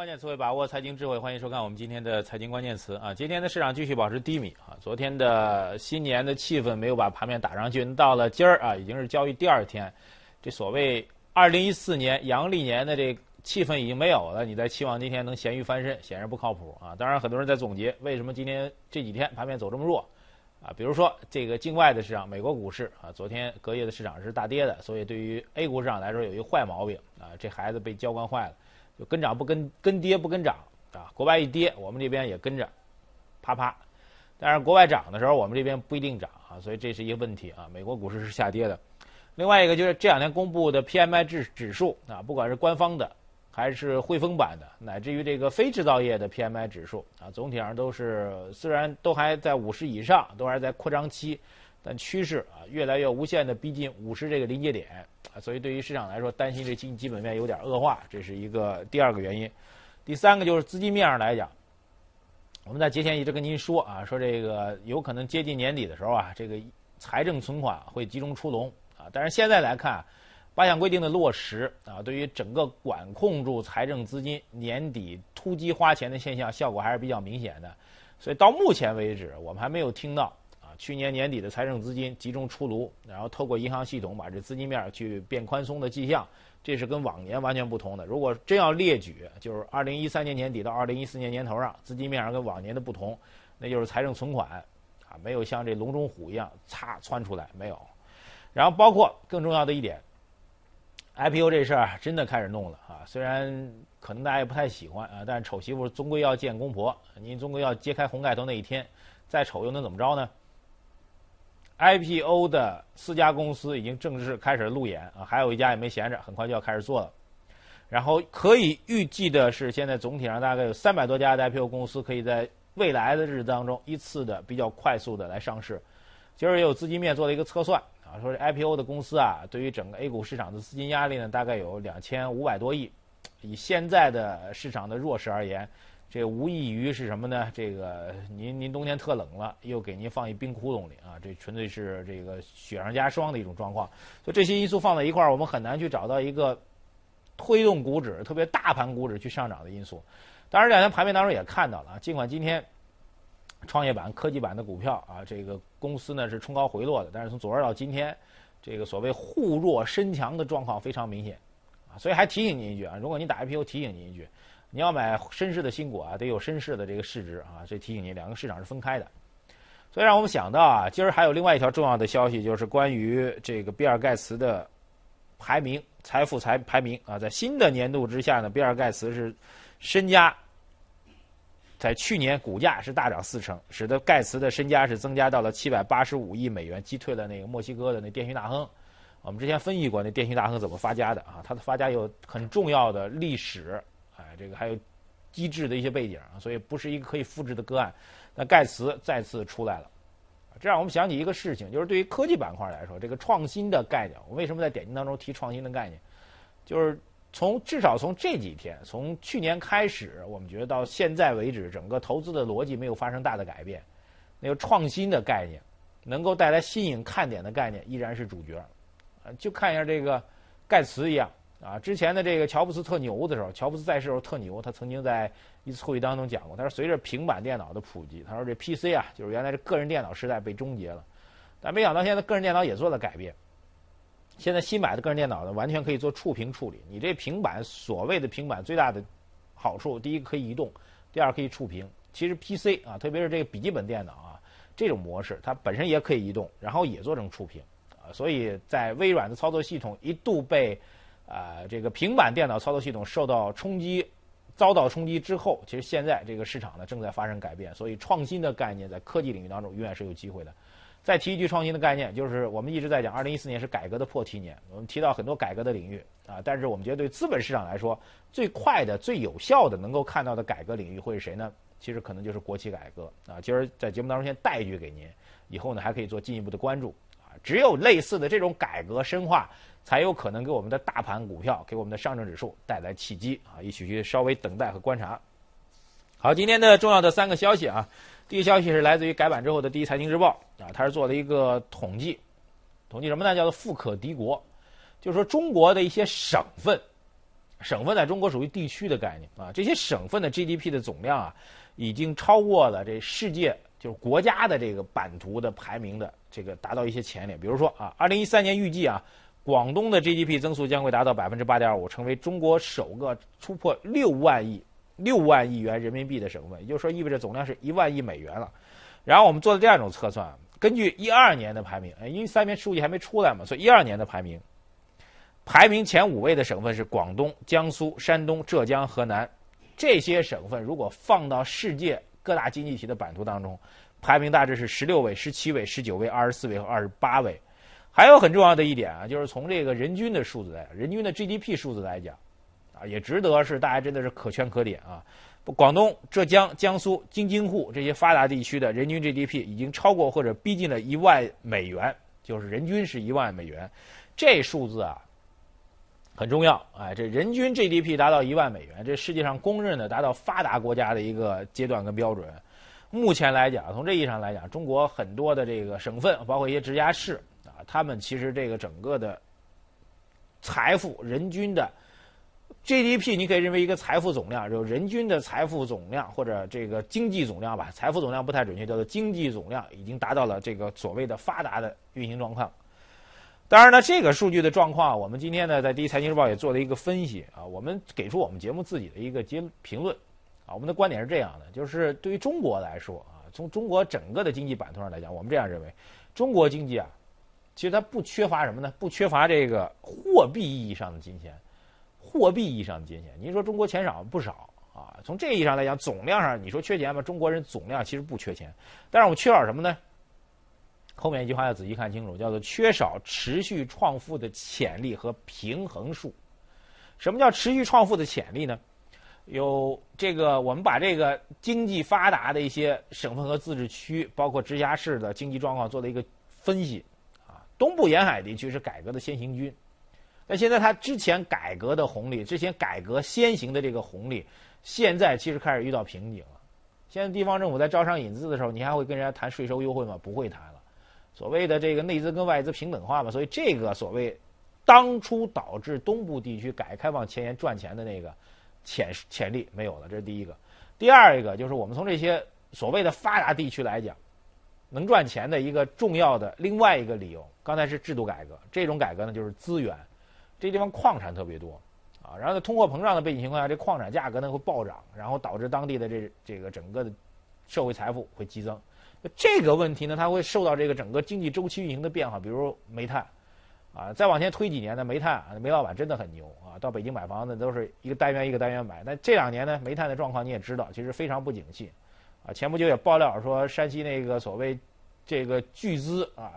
关键词汇，把握财经智慧，欢迎收看我们今天的财经关键词啊。今天的市场继续保持低迷啊。昨天的新年的气氛没有把盘面打上去，到了今儿啊，已经是交易第二天，这所谓二零一四年阳历年的这气氛已经没有了。你在期望今天能咸鱼翻身，显然不靠谱啊。当然，很多人在总结为什么今天这几天盘面走这么弱啊。比如说这个境外的市场，美国股市啊，昨天隔夜的市场是大跌的，所以对于 A 股市场来说有一个坏毛病啊，这孩子被教官坏了。就跟涨不跟跟跌不跟涨啊，国外一跌，我们这边也跟着，啪啪。但是国外涨的时候，我们这边不一定涨啊，所以这是一个问题啊。美国股市是下跌的。另外一个就是这两天公布的 PMI 指指数啊，不管是官方的还是汇丰版的，乃至于这个非制造业的 PMI 指数啊，总体上都是虽然都还在五十以上，都还在扩张期，但趋势啊越来越无限的逼近五十这个临界点。啊，所以对于市场来说，担心这基基本面有点恶化，这是一个第二个原因。第三个就是资金面上来讲，我们在节前一直跟您说啊，说这个有可能接近年底的时候啊，这个财政存款会集中出笼啊。但是现在来看，八项规定的落实啊，对于整个管控住财政资金年底突击花钱的现象，效果还是比较明显的。所以到目前为止，我们还没有听到。去年年底的财政资金集中出炉，然后透过银行系统把这资金面去变宽松的迹象，这是跟往年完全不同的。如果真要列举，就是二零一三年年底到二零一四年年头上资金面上跟往年的不同，那就是财政存款啊没有像这笼中虎一样擦窜出来没有。然后包括更重要的一点，IPO 这事儿真的开始弄了啊，虽然可能大家也不太喜欢啊，但是丑媳妇终归要见公婆，您终归要揭开红盖头那一天，再丑又能怎么着呢？IPO 的四家公司已经正式开始路演啊，还有一家也没闲着，很快就要开始做了。然后可以预计的是，现在总体上大概有三百多家的 IPO 公司可以在未来的日子当中依次的比较快速的来上市。今儿也有资金面做了一个测算啊，说这 IPO 的公司啊，对于整个 A 股市场的资金压力呢，大概有两千五百多亿。以现在的市场的弱势而言。这无异于是什么呢？这个您您冬天特冷了，又给您放一冰窟窿里啊！这纯粹是这个雪上加霜的一种状况。所以这些因素放在一块儿，我们很难去找到一个推动股指，特别大盘股指去上涨的因素。当然，这两天盘面当中也看到了啊，尽管今天创业板、科技板的股票啊，这个公司呢是冲高回落的，但是从昨儿到今天，这个所谓互弱身强的状况非常明显啊。所以还提醒您一句啊，如果您打 IPO，提醒您一句。你要买绅士的新股啊，得有绅士的这个市值啊，这提醒你，两个市场是分开的。所以让我们想到啊，今儿还有另外一条重要的消息，就是关于这个比尔盖茨的排名、财富财排名啊，在新的年度之下呢，比尔盖茨是身家在去年股价是大涨四成，使得盖茨的身家是增加到了七百八十五亿美元，击退了那个墨西哥的那电讯大亨。我们之前分析过那电讯大亨怎么发家的啊，他的发家有很重要的历史。这个还有机制的一些背景啊，所以不是一个可以复制的个案。那盖茨再次出来了，这让我们想起一个事情，就是对于科技板块来说，这个创新的概念，我为什么在点评当中提创新的概念？就是从至少从这几天，从去年开始，我们觉得到现在为止，整个投资的逻辑没有发生大的改变。那个创新的概念，能够带来新颖看点的概念，依然是主角。就看一下这个盖茨一样。啊，之前的这个乔布斯特牛的时候，乔布斯在世时候特牛，他曾经在一次会议当中讲过，他说随着平板电脑的普及，他说这 PC 啊，就是原来这个人电脑时代被终结了，但没想到现在个人电脑也做了改变，现在新买的个人电脑呢，完全可以做触屏处理。你这平板所谓的平板最大的好处，第一个可以移动，第二可以触屏。其实 PC 啊，特别是这个笔记本电脑啊，这种模式它本身也可以移动，然后也做成触屏啊，所以在微软的操作系统一度被。啊，这个平板电脑操作系统受到冲击，遭到冲击之后，其实现在这个市场呢正在发生改变，所以创新的概念在科技领域当中永远是有机会的。再提一句创新的概念，就是我们一直在讲，二零一四年是改革的破题年，我们提到很多改革的领域啊，但是我们觉得对资本市场来说，最快的、最有效的能够看到的改革领域会是谁呢？其实可能就是国企改革啊。今儿在节目当中先带一句给您，以后呢还可以做进一步的关注啊。只有类似的这种改革深化。才有可能给我们的大盘股票、给我们的上证指数带来契机啊！一起去稍微等待和观察。好，今天的重要的三个消息啊，第一个消息是来自于改版之后的第一财经日报啊，它是做了一个统计，统计什么呢？叫做富可敌国，就是说中国的一些省份省份在中国属于地区的概念啊，这些省份的 GDP 的总量啊，已经超过了这世界就是国家的这个版图的排名的这个达到一些前列。比如说啊，二零一三年预计啊，广东的 GDP 增速将会达到百分之八点五，成为中国首个突破六万亿六万亿元人民币的省份，也就是说意味着总量是一万亿美元了。然后我们做了第二种测算，根据一二年的排名，因为三年数据还没出来嘛，所以一二年的排名。排名前五位的省份是广东、江苏、山东、浙江、河南。这些省份如果放到世界各大经济体的版图当中，排名大致是十六位、十七位、十九位、二十四位和二十八位。还有很重要的一点啊，就是从这个人均的数字来，人均的 GDP 数字来讲，啊，也值得是大家真的是可圈可点啊。广东、浙江、江苏、京津沪这些发达地区的人均 GDP 已经超过或者逼近了一万美元，就是人均是一万美元。这数字啊。很重要，哎，这人均 GDP 达到一万美元，这世界上公认的达到发达国家的一个阶段跟标准。目前来讲，从这意义上来讲，中国很多的这个省份，包括一些直辖市，他们其实这个整个的财富人均的 GDP，你可以认为一个财富总量，就人均的财富总量或者这个经济总量吧，财富总量不太准确，叫做经济总量，已经达到了这个所谓的发达的运行状况。当然呢，这个数据的状况，我们今天呢在第一财经日报也做了一个分析啊，我们给出我们节目自己的一个结评论啊，我们的观点是这样的，就是对于中国来说啊，从中国整个的经济版图上来讲，我们这样认为，中国经济啊，其实它不缺乏什么呢？不缺乏这个货币意义上的金钱，货币意义上的金钱。您说中国钱少不少啊？从这意义上来讲，总量上你说缺钱吧，中国人总量其实不缺钱，但是我们缺少什么呢？后面一句话要仔细看清楚，叫做缺少持续创富的潜力和平衡数。什么叫持续创富的潜力呢？有这个，我们把这个经济发达的一些省份和自治区，包括直辖市的经济状况做了一个分析。东部沿海地区是改革的先行军，那现在它之前改革的红利，之前改革先行的这个红利，现在其实开始遇到瓶颈了。现在地方政府在招商引资的时候，你还会跟人家谈税收优惠吗？不会谈了。所谓的这个内资跟外资平等化嘛，所以这个所谓当初导致东部地区改革开放前沿赚钱的那个潜潜力没有了，这是第一个。第二一个就是我们从这些所谓的发达地区来讲，能赚钱的一个重要的另外一个理由，刚才是制度改革，这种改革呢就是资源，这地方矿产特别多啊，然后在通货膨胀的背景情况下，这矿产价格呢会暴涨，然后导致当地的这这个整个的社会财富会激增。这个问题呢，它会受到这个整个经济周期运行的变化，比如煤炭，啊，再往前推几年呢，煤炭啊，煤老板真的很牛啊，到北京买房子都是一个单元一个单元买。那这两年呢，煤炭的状况你也知道，其实非常不景气，啊，前不久也爆料说山西那个所谓这个巨资啊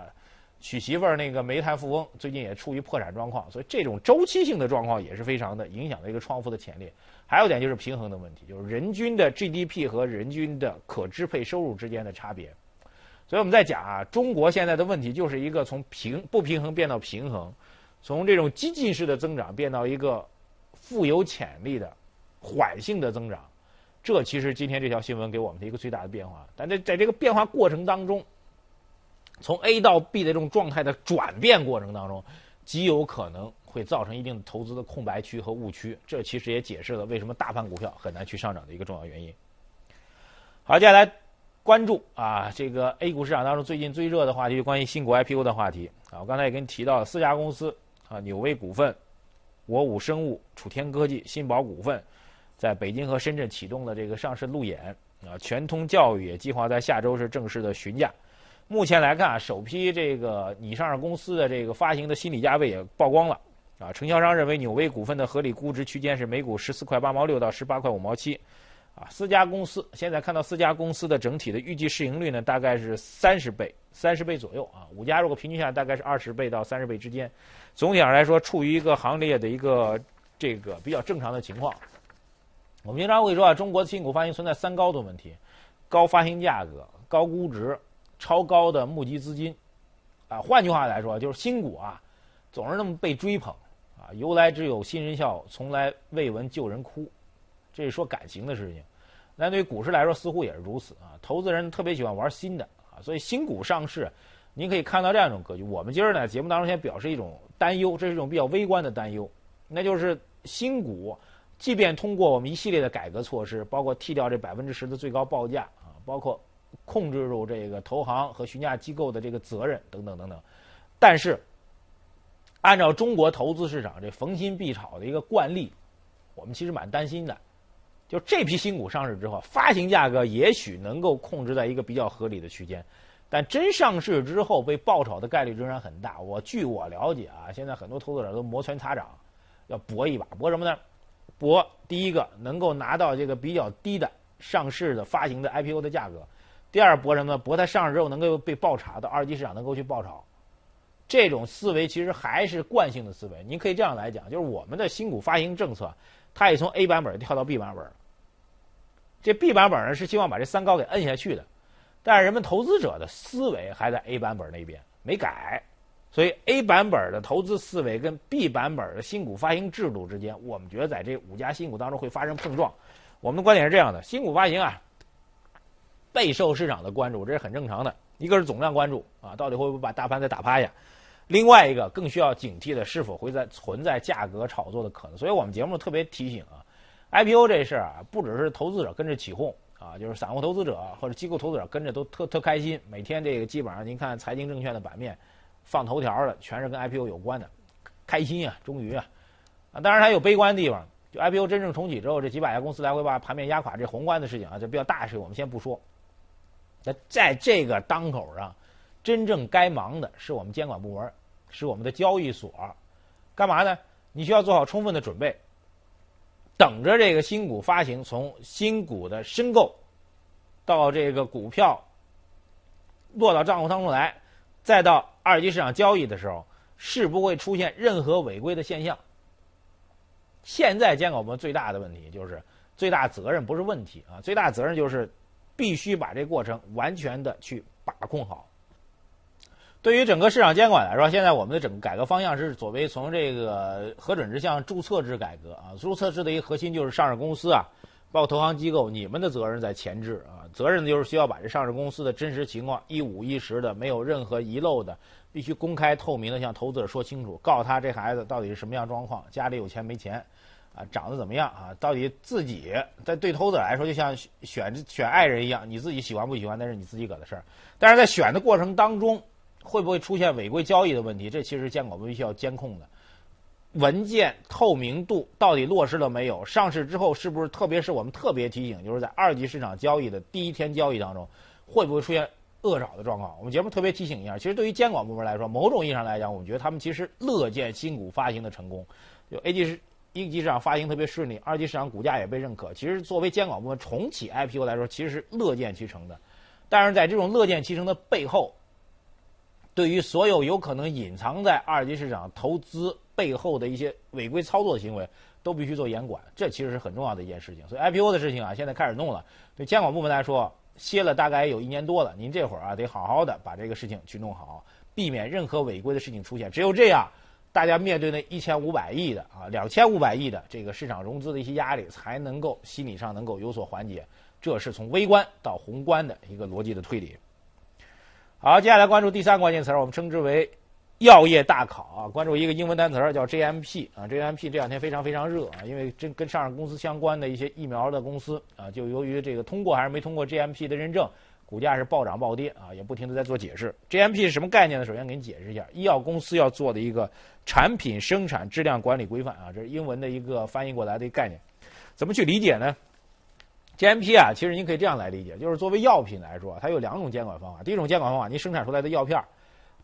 娶媳妇儿那个煤炭富翁，最近也处于破产状况，所以这种周期性的状况也是非常的影响的一个创富的潜力。还有点就是平衡的问题，就是人均的 GDP 和人均的可支配收入之间的差别。所以我们在讲啊，中国现在的问题就是一个从平不平衡变到平衡，从这种激进式的增长变到一个富有潜力的缓性的增长。这其实今天这条新闻给我们的一个最大的变化。但在在这个变化过程当中，从 A 到 B 的这种状态的转变过程当中，极有可能。会造成一定投资的空白区和误区，这其实也解释了为什么大盘股票很难去上涨的一个重要原因。好，接下来关注啊，这个 A 股市场当中最近最热的话题，就关于新股 IPO 的话题啊。我刚才也跟你提到了四家公司啊，纽威股份、我武生物、楚天科技、新宝股份，在北京和深圳启动了这个上市路演啊。全通教育也计划在下周是正式的询价。目前来看啊，首批这个拟上市公司的这个发行的心理价位也曝光了。啊，承销商认为纽威股份的合理估值区间是每股十四块八毛六到十八块五毛七，啊，四家公司现在看到四家公司的整体的预计市盈率呢，大概是三十倍，三十倍左右啊，五家如果平均下来大概是二十倍到三十倍之间，总体上来说处于一个行列的一个这个比较正常的情况。我们经常会说啊，中国的新股发行存在三高的问题：高发行价格、高估值、超高的募集资金。啊，换句话来说，就是新股啊，总是那么被追捧。啊，由来只有新人笑，从来未闻旧人哭，这是说感情的事情。那对于股市来说，似乎也是如此啊。投资人特别喜欢玩新的啊，所以新股上市，您可以看到这样一种格局。我们今儿呢，节目当中先表示一种担忧，这是一种比较微观的担忧，那就是新股，即便通过我们一系列的改革措施，包括剔掉这百分之十的最高报价啊，包括控制住这个投行和询价机构的这个责任等等等等，但是按照中国投资市场这逢新必炒的一个惯例，我们其实蛮担心的。就这批新股上市之后，发行价格也许能够控制在一个比较合理的区间，但真上市之后被爆炒的概率仍然很大。我据我了解啊，现在很多投资者都摩拳擦掌，要搏一把，搏什么呢？博第一个能够拿到这个比较低的上市的发行的 IPO 的价格，第二博什么呢？博它上市之后能够被爆炒到二级市场能够去爆炒。这种思维其实还是惯性的思维。您可以这样来讲，就是我们的新股发行政策，它也从 A 版本跳到 B 版本。这 B 版本呢是希望把这三高给摁下去的，但是人们投资者的思维还在 A 版本那边没改，所以 A 版本的投资思维跟 B 版本的新股发行制度之间，我们觉得在这五家新股当中会发生碰撞。我们的观点是这样的：新股发行啊，备受市场的关注，这是很正常的。一个是总量关注啊，到底会不会把大盘再打趴下；另外一个更需要警惕的，是否会在存在价格炒作的可能。所以我们节目特别提醒啊。IPO 这事儿啊，不只是投资者跟着起哄啊，就是散户投资者或者机构投资者跟着都特特开心。每天这个基本上您看财经证券的版面，放头条的全是跟 IPO 有关的，开心啊，终于啊，啊，当然它有悲观的地方。就 IPO 真正重启之后，这几百家公司来回把盘面压垮，这宏观的事情啊，这比较大的事情我们先不说。那在这个当口上，真正该忙的是我们监管部门，是我们的交易所，干嘛呢？你需要做好充分的准备。等着这个新股发行，从新股的申购到这个股票落到账户当中来，再到二级市场交易的时候，是不会出现任何违规的现象。现在监管部门最大的问题就是最大责任不是问题啊，最大责任就是必须把这过程完全的去把控好。对于整个市场监管来说，现在我们的整个改革方向是所谓从这个核准制向注册制改革啊。注册制的一个核心就是上市公司啊，包括投行机构，你们的责任在前置啊，责任就是需要把这上市公司的真实情况一五一十的，没有任何遗漏的，必须公开透明的向投资者说清楚，告诉他这孩子到底是什么样状况，家里有钱没钱，啊，长得怎么样啊，到底自己在对投资者来说就像选选爱人一样，你自己喜欢不喜欢那是你自己个的事儿，但是在选的过程当中。会不会出现违规交易的问题？这其实监管部门需要监控的。文件透明度到底落实了没有？上市之后是不是？特别是我们特别提醒，就是在二级市场交易的第一天交易当中，会不会出现恶炒的状况？我们节目特别提醒一下。其实对于监管部门来说，某种意义上来讲，我们觉得他们其实乐见新股发行的成功。就 A 级市一级市场发行特别顺利，二级市场股价也被认可。其实作为监管部门重启 IPO 来说，其实是乐见其成的。但是在这种乐见其成的背后，对于所有有可能隐藏在二级市场投资背后的一些违规操作行为，都必须做严管。这其实是很重要的一件事情。所以 IPO 的事情啊，现在开始弄了。对监管部门来说，歇了大概有一年多了。您这会儿啊，得好好的把这个事情去弄好，避免任何违规的事情出现。只有这样，大家面对那一千五百亿的啊、两千五百亿的这个市场融资的一些压力，才能够心理上能够有所缓解。这是从微观到宏观的一个逻辑的推理。好，接下来关注第三个关键词儿，我们称之为药业大考啊。关注一个英文单词叫 GMP 啊，GMP 这两天非常非常热啊，因为这跟上市公司相关的一些疫苗的公司啊，就由于这个通过还是没通过 GMP 的认证，股价是暴涨暴跌啊，也不停的在做解释。GMP 是什么概念呢？首先给你解释一下，医药公司要做的一个产品生产质量管理规范啊，这是英文的一个翻译过来的一个概念，怎么去理解呢？GMP 啊，其实您可以这样来理解，就是作为药品来说，它有两种监管方法。第一种监管方法，您生产出来的药片、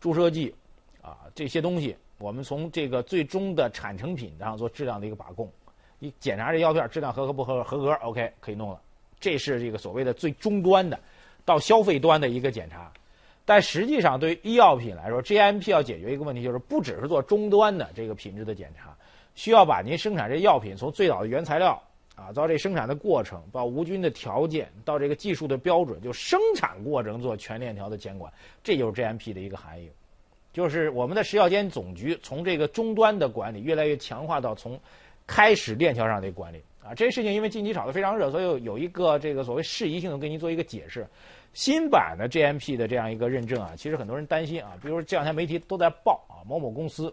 注射剂啊这些东西，我们从这个最终的产成品上做质量的一个把控，你检查这药片质量合格不合格，合格 OK 可以弄了。这是这个所谓的最终端的，到消费端的一个检查。但实际上，对于医药品来说，GMP 要解决一个问题，就是不只是做终端的这个品质的检查，需要把您生产这药品从最早的原材料。啊，到这生产的过程，到无菌的条件，到这个技术的标准，就生产过程做全链条的监管，这就是 GMP 的一个含义。就是我们的食药监总局从这个终端的管理越来越强化到从开始链条上的管理。啊，这些事情因为近期炒得非常热，所以有一个这个所谓适宜性的给您做一个解释。新版的 GMP 的这样一个认证啊，其实很多人担心啊，比如这两天媒体都在报啊，某某公司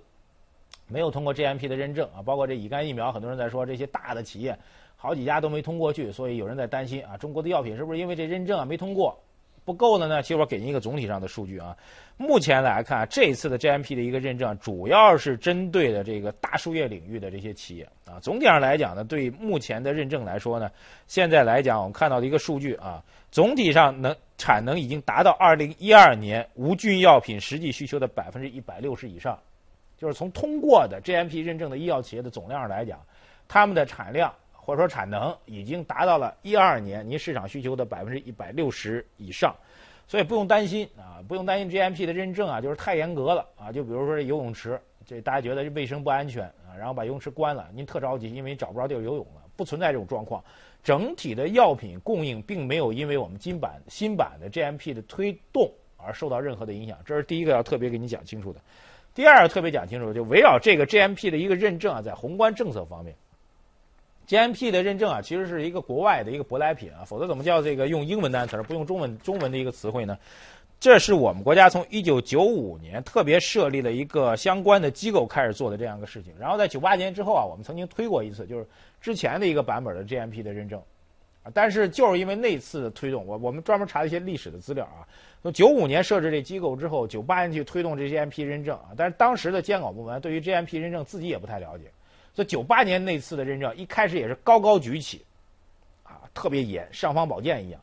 没有通过 GMP 的认证啊，包括这乙肝疫苗，很多人在说这些大的企业好几家都没通过去，所以有人在担心啊，中国的药品是不是因为这认证啊没通过不够的呢？其实我给您一个总体上的数据啊，目前来看这次的 GMP 的一个认证主要是针对的这个大输液领域的这些企业啊，总体上来讲呢，对目前的认证来说呢，现在来讲我们看到的一个数据啊，总体上能产能已经达到2012年无菌药品实际需求的百分之一百六十以上。就是从通过的 GMP 认证的医药企业的总量上来讲，他们的产量或者说产能已经达到了一二年您市场需求的百分之一百六十以上，所以不用担心啊，不用担心 GMP 的认证啊，就是太严格了啊。就比如说这游泳池，这大家觉得卫生不安全啊，然后把游泳池关了，您特着急，因为找不着地儿游泳了，不存在这种状况。整体的药品供应并没有因为我们金版新版的 GMP 的推动而受到任何的影响，这是第一个要特别给你讲清楚的。第二个，特别讲清楚，就围绕这个 GMP 的一个认证啊，在宏观政策方面，GMP 的认证啊，其实是一个国外的一个舶来品啊，否则怎么叫这个用英文单词不用中文中文的一个词汇呢？这是我们国家从一九九五年特别设立了一个相关的机构开始做的这样一个事情，然后在九八年之后啊，我们曾经推过一次，就是之前的一个版本的 GMP 的认证。但是就是因为那次的推动，我我们专门查了一些历史的资料啊。从九五年设置这机构之后，九八年去推动这 GMP 认证啊。但是当时的监管部门对于 GMP 认证自己也不太了解，所以九八年那次的认证一开始也是高高举起，啊，特别严，尚方宝剑一样。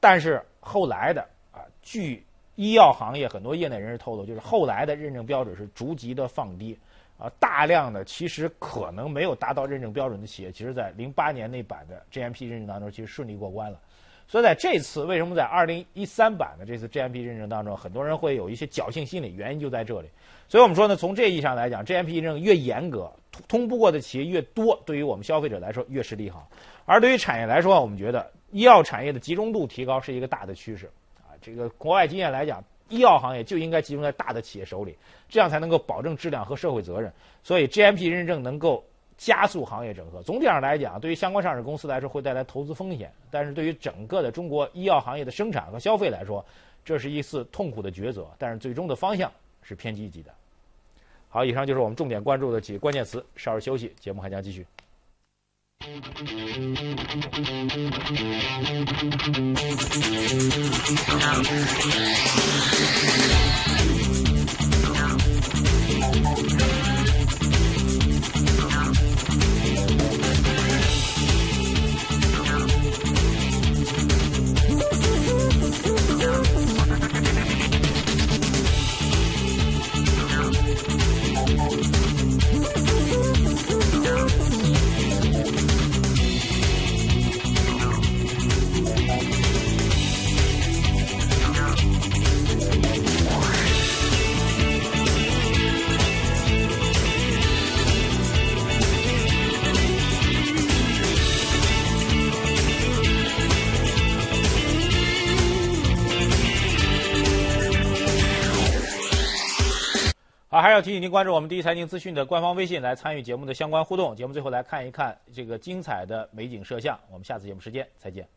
但是后来的啊，据医药行业很多业内人士透露，就是后来的认证标准是逐级的放低。啊，大量的其实可能没有达到认证标准的企业，其实在零八年那版的 GMP 认证当中，其实顺利过关了。所以在这次为什么在二零一三版的这次 GMP 认证当中，很多人会有一些侥幸心理，原因就在这里。所以我们说呢，从这意义上来讲，GMP 认证越严格，通不过的企业越多，对于我们消费者来说越是利好。而对于产业来说，我们觉得医药产业的集中度提高是一个大的趋势。啊，这个国外经验来讲。医药行业就应该集中在大的企业手里，这样才能够保证质量和社会责任。所以 GMP 认证能够加速行业整合。总体上来讲，对于相关上市公司来说会带来投资风险，但是对于整个的中国医药行业的生产和消费来说，这是一次痛苦的抉择。但是最终的方向是偏积极的。好，以上就是我们重点关注的几个关键词。稍事休息，节目还将继续。提醒您关注我们第一财经资讯的官方微信，来参与节目的相关互动。节目最后来看一看这个精彩的美景摄像。我们下次节目时间再见。